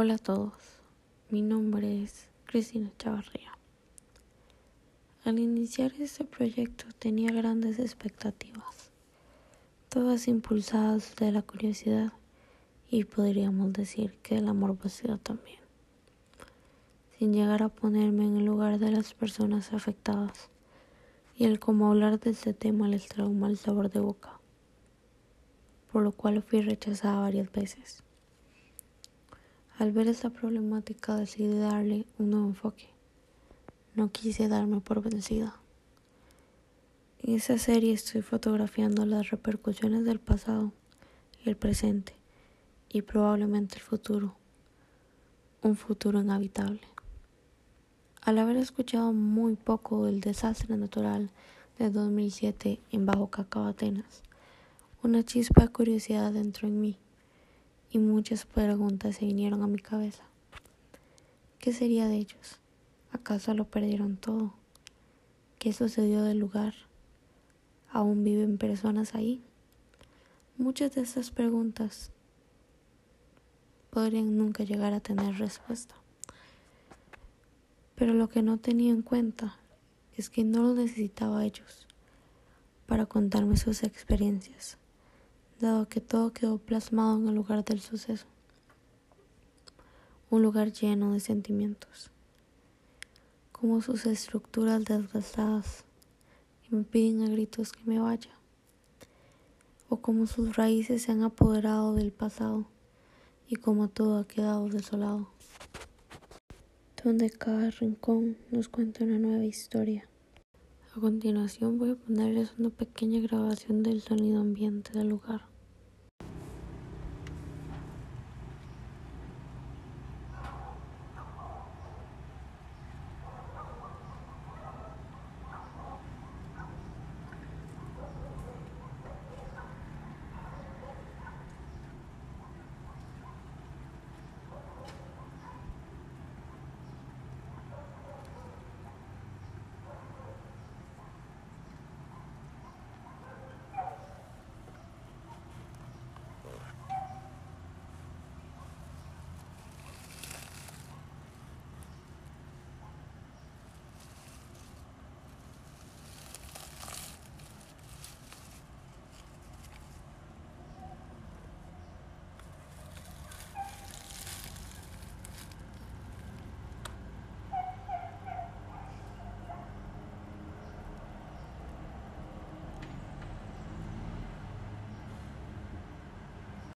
Hola a todos, mi nombre es Cristina Chavarría. Al iniciar este proyecto tenía grandes expectativas, todas impulsadas de la curiosidad y podríamos decir que el amor vacío también, sin llegar a ponerme en el lugar de las personas afectadas y el cómo hablar de este tema les trae un mal sabor de boca, por lo cual fui rechazada varias veces. Al ver esta problemática decidí darle un nuevo enfoque. No quise darme por vencida. En esta serie estoy fotografiando las repercusiones del pasado, el presente y probablemente el futuro. Un futuro inhabitable. Al haber escuchado muy poco del desastre natural de 2007 en Bajo Cacao, Atenas, una chispa de curiosidad entró en mí y muchas preguntas se vinieron a mi cabeza. ¿Qué sería de ellos? ¿Acaso lo perdieron todo? ¿Qué sucedió del lugar? ¿Aún viven personas ahí? Muchas de estas preguntas podrían nunca llegar a tener respuesta. Pero lo que no tenía en cuenta es que no lo necesitaba ellos para contarme sus experiencias dado que todo quedó plasmado en el lugar del suceso, un lugar lleno de sentimientos, como sus estructuras desgastadas que me piden a gritos que me vaya, o como sus raíces se han apoderado del pasado y como todo ha quedado desolado, donde cada rincón nos cuenta una nueva historia. A continuación voy a ponerles una pequeña grabación del sonido ambiente del lugar.